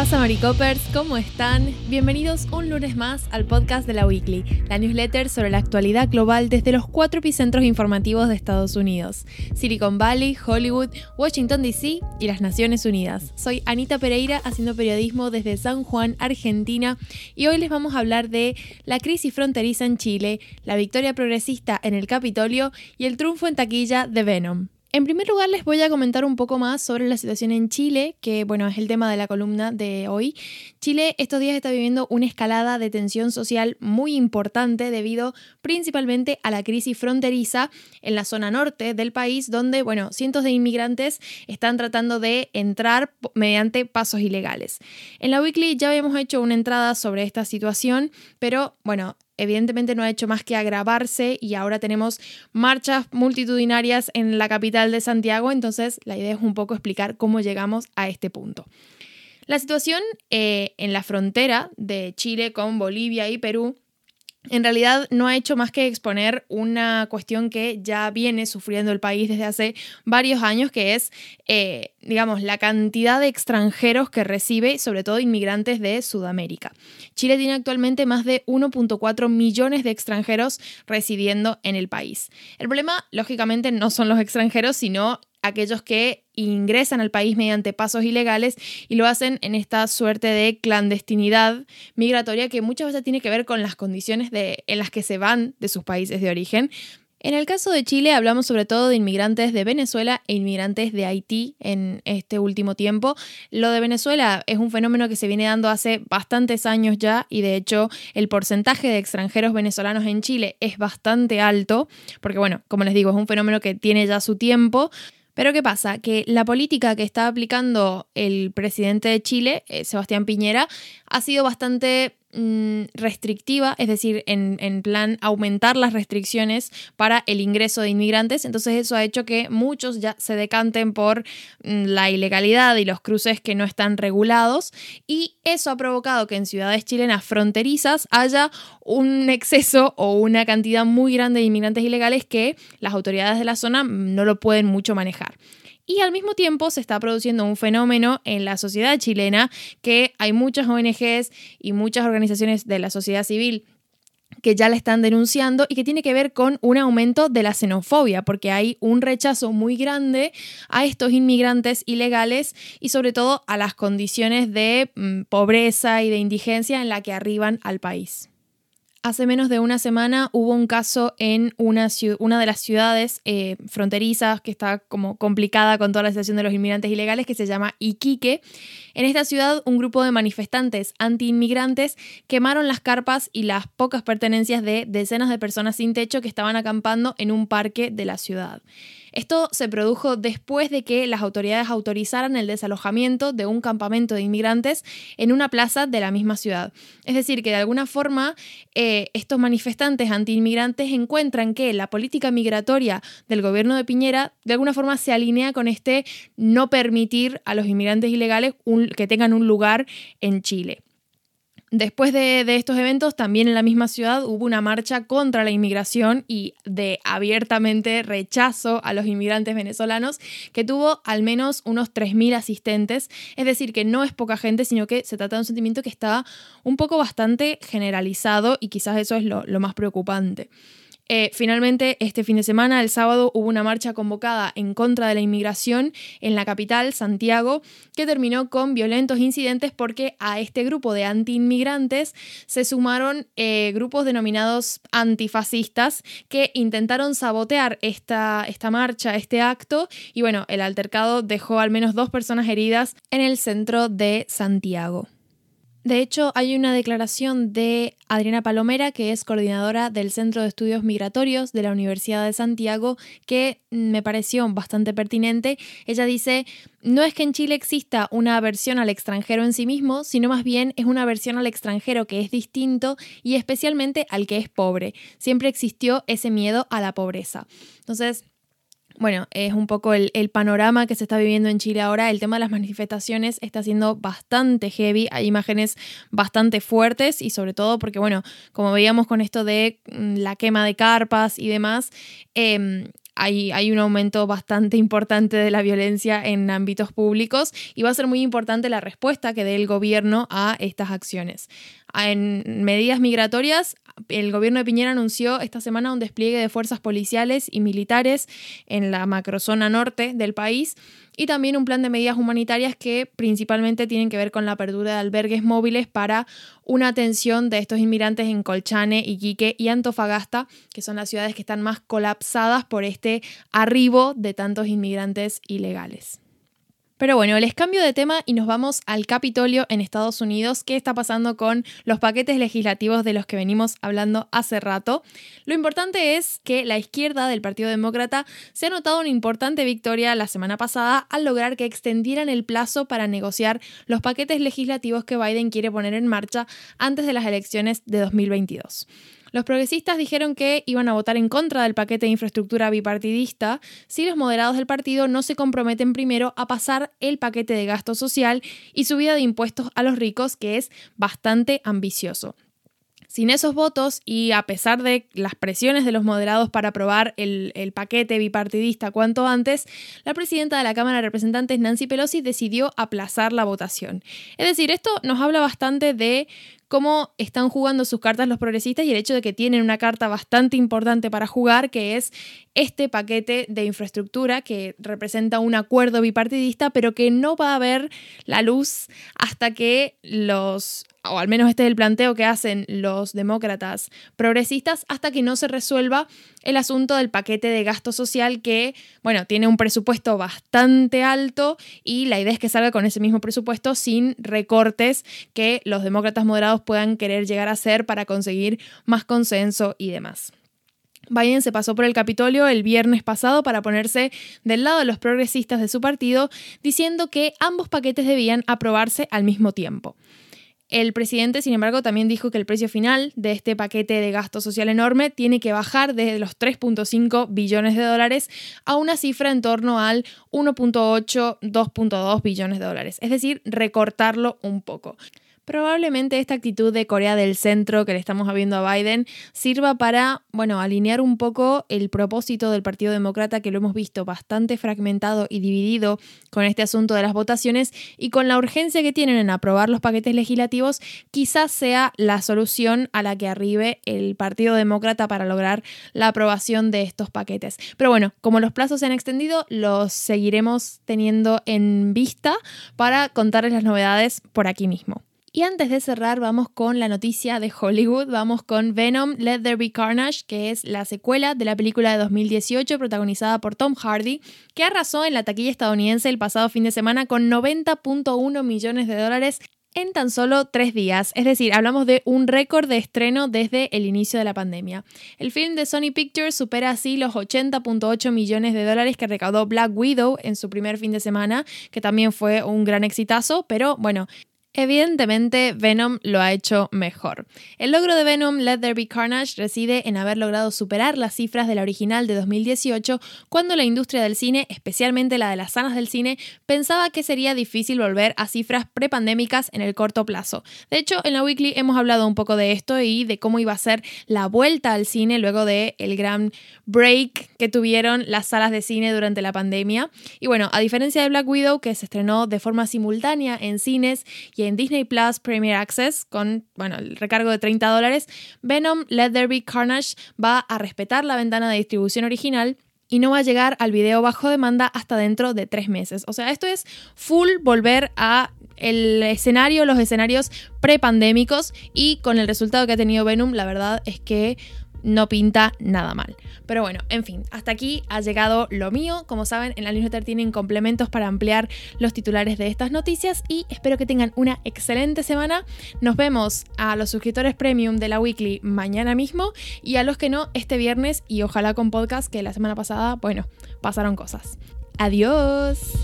pasa, Maricopers? ¿Cómo están? Bienvenidos un lunes más al podcast de la Weekly, la newsletter sobre la actualidad global desde los cuatro epicentros informativos de Estados Unidos: Silicon Valley, Hollywood, Washington DC y las Naciones Unidas. Soy Anita Pereira, haciendo periodismo desde San Juan, Argentina, y hoy les vamos a hablar de la crisis fronteriza en Chile, la victoria progresista en el Capitolio y el triunfo en taquilla de Venom. En primer lugar, les voy a comentar un poco más sobre la situación en Chile, que bueno, es el tema de la columna de hoy. Chile estos días está viviendo una escalada de tensión social muy importante debido principalmente a la crisis fronteriza en la zona norte del país, donde bueno, cientos de inmigrantes están tratando de entrar mediante pasos ilegales. En la Weekly ya habíamos hecho una entrada sobre esta situación, pero bueno, evidentemente no ha hecho más que agravarse y ahora tenemos marchas multitudinarias en la capital de Santiago, entonces la idea es un poco explicar cómo llegamos a este punto. La situación eh, en la frontera de Chile con Bolivia y Perú en realidad no ha hecho más que exponer una cuestión que ya viene sufriendo el país desde hace varios años, que es, eh, digamos, la cantidad de extranjeros que recibe, sobre todo inmigrantes de Sudamérica. Chile tiene actualmente más de 1.4 millones de extranjeros residiendo en el país. El problema, lógicamente, no son los extranjeros, sino aquellos que ingresan al país mediante pasos ilegales y lo hacen en esta suerte de clandestinidad migratoria que muchas veces tiene que ver con las condiciones de, en las que se van de sus países de origen. En el caso de Chile hablamos sobre todo de inmigrantes de Venezuela e inmigrantes de Haití en este último tiempo. Lo de Venezuela es un fenómeno que se viene dando hace bastantes años ya y de hecho el porcentaje de extranjeros venezolanos en Chile es bastante alto porque bueno, como les digo, es un fenómeno que tiene ya su tiempo. Pero ¿qué pasa? Que la política que está aplicando el presidente de Chile, eh, Sebastián Piñera, ha sido bastante restrictiva, es decir, en, en, plan aumentar las restricciones para el ingreso de inmigrantes. Entonces eso ha hecho que muchos ya se decanten por mm, la ilegalidad y los cruces que no están regulados. Y eso ha provocado que en ciudades chilenas fronterizas haya un exceso o una cantidad muy grande de inmigrantes ilegales que las autoridades de la zona no lo pueden mucho manejar. Y al mismo tiempo se está produciendo un fenómeno en la sociedad chilena que hay muchas ONGs y muchas organizaciones de la sociedad civil que ya la están denunciando y que tiene que ver con un aumento de la xenofobia, porque hay un rechazo muy grande a estos inmigrantes ilegales y sobre todo a las condiciones de mm, pobreza y de indigencia en la que arriban al país. Hace menos de una semana hubo un caso en una, de las ciudades eh, fronterizas que está como complicada con toda la situación de los inmigrantes ilegales que se llama Iquique. En esta ciudad un grupo de manifestantes anti-inmigrantes quemaron las carpas y las pocas pertenencias de decenas de personas sin techo que estaban acampando en un parque de la ciudad. Esto se produjo después de que las autoridades autorizaran el desalojamiento de un campamento de inmigrantes en una plaza de la misma ciudad. Es decir, que de alguna forma eh, estos manifestantes antiinmigrantes encuentran que la política migratoria del gobierno de Piñera de alguna forma se alinea con este no permitir a los inmigrantes ilegales que tengan un lugar en Chile. Después de, estos eventos, también en la misma ciudad hubo una marcha contra la inmigración y de abiertamente rechazo a los inmigrantes venezolanos, que tuvo al menos unos 3.000 asistentes. Es decir, que no es poca gente, sino que se trata de un sentimiento que está un poco bastante generalizado y quizás eso es lo más preocupante. Eh, finalmente, este fin de semana, el sábado, hubo una marcha convocada en contra de la inmigración en la capital, Santiago, que terminó con violentos incidentes porque a este grupo de anti-inmigrantes se sumaron eh, grupos denominados antifascistas que intentaron sabotear esta, esta marcha, este acto, y bueno, el altercado dejó al menos dos personas heridas en el centro de Santiago. De hecho, hay una declaración de Adriana Palomera, que es coordinadora del Centro de Estudios Migratorios de la Universidad de Santiago, que me pareció bastante pertinente. Ella dice, no es que en Chile exista una aversión al extranjero en sí mismo, sino más bien es una aversión al extranjero que es distinto y especialmente al que es pobre. Siempre existió ese miedo a la pobreza. Entonces, bueno, es un poco el, panorama que se está viviendo en Chile ahora. El tema de las manifestaciones está siendo bastante heavy, hay imágenes bastante fuertes y sobre todo porque, bueno, como veíamos con esto de mm, la quema de carpas y demás, em, hay, hay, un aumento bastante importante de la violencia en ámbitos públicos y va a ser muy importante la respuesta que dé el gobierno a estas acciones. En medidas migratorias, el gobierno de Piñera anunció esta semana un despliegue de fuerzas policiales y militares en la macrozona norte del país y también un plan de medidas humanitarias que principalmente tienen que ver con la apertura de albergues móviles para una atención de estos inmigrantes en Colchane, Iquique y Antofagasta, que son las ciudades que están más colapsadas por este arribo de tantos inmigrantes ilegales. Pero bueno, les cambio de tema y nos vamos al Capitolio en Estados Unidos. ¿Qué está pasando con los paquetes legislativos de los que venimos hablando hace rato? Lo importante es que la izquierda del Partido Demócrata se ha notado una importante victoria la semana pasada al lograr que extendieran el plazo para negociar los paquetes legislativos que Biden quiere poner en marcha antes de las elecciones de 2022. Los progresistas dijeron que iban a votar en contra del paquete de infraestructura bipartidista si los moderados del partido no se comprometen primero a pasar el paquete de gasto social y subida de impuestos a los ricos, que es bastante ambicioso. Sin esos votos y a pesar de las presiones de los moderados para aprobar el, el, paquete bipartidista cuanto antes, la presidenta de la Cámara de Representantes, Nancy Pelosi, decidió aplazar la votación. Es decir, esto nos habla bastante de cómo están jugando sus cartas los progresistas y el hecho de que tienen una carta bastante importante para jugar, que es este paquete de infraestructura que representa un acuerdo bipartidista, pero que no va a ver la luz hasta que los o al menos este es el planteo que hacen los demócratas progresistas, hasta que no se resuelva el asunto del paquete de gasto social que, bueno, tiene un presupuesto bastante alto y la idea es que salga con ese mismo presupuesto sin recortes que los demócratas moderados puedan querer llegar a hacer para conseguir más consenso y demás. Biden se pasó por el Capitolio el viernes pasado para ponerse del lado de los progresistas de su partido, diciendo que ambos paquetes debían aprobarse al mismo tiempo. El presidente, sin embargo, también dijo que el precio final de este paquete de gasto social enorme tiene que bajar desde los 3.5 billones de dólares a una cifra en torno al 1.8, 2.2 billones de dólares, es decir, recortarlo un poco. Probablemente esta actitud de Corea del Centro que le estamos viendo a Biden sirva para, bueno, alinear un poco el propósito del Partido Demócrata que lo hemos visto bastante fragmentado y dividido con este asunto de las votaciones y con la urgencia que tienen en aprobar los paquetes legislativos, quizás sea la solución a la que arribe el Partido Demócrata para lograr la aprobación de estos paquetes. Pero bueno, como los plazos se han extendido, los seguiremos teniendo en vista para contarles las novedades por aquí mismo. Y antes de cerrar, vamos con la noticia de Hollywood, vamos con Venom Let There Be Carnage, que es la secuela de la película de 2018 protagonizada por Tom Hardy, que arrasó en la taquilla estadounidense el pasado fin de semana con 90.1 millones de dólares en tan solo tres días, es decir, hablamos de un récord de estreno desde el inicio de la pandemia. El film de Sony Pictures supera así los 80.8 millones de dólares que recaudó Black Widow en su primer fin de semana, que también fue un gran exitazo, pero bueno, Evidentemente, Venom lo ha hecho mejor. El logro de Venom Let There Be Carnage reside en haber logrado superar las cifras de la original de 2018, cuando la industria del cine, especialmente la de las salas del cine, pensaba que sería difícil volver a cifras prepandémicas en el corto plazo. De hecho, en la Weekly hemos hablado un poco de esto y de cómo iba a ser la vuelta al cine luego de gran break que tuvieron las salas de cine durante la pandemia. Y bueno, a diferencia de Black Widow, que se estrenó de forma simultánea en cines en Disney Plus Premier Access con bueno, el recargo de 30 dólares, Venom Let There Be Carnage va a respetar la ventana de distribución original y no va a llegar al video bajo demanda hasta dentro de tres meses. O sea, esto es full volver a el escenario, los escenarios prepandémicos y con el resultado que ha tenido Venom, la verdad es que no pinta nada mal. Pero bueno, en fin, hasta aquí ha llegado lo mío. Como saben, en la newsletter tienen complementos para ampliar los titulares de estas noticias y espero que tengan una excelente semana. Nos vemos a los suscriptores premium de la weekly mañana mismo y a los que no este viernes y ojalá con podcast que la semana pasada, bueno, pasaron cosas. Adiós.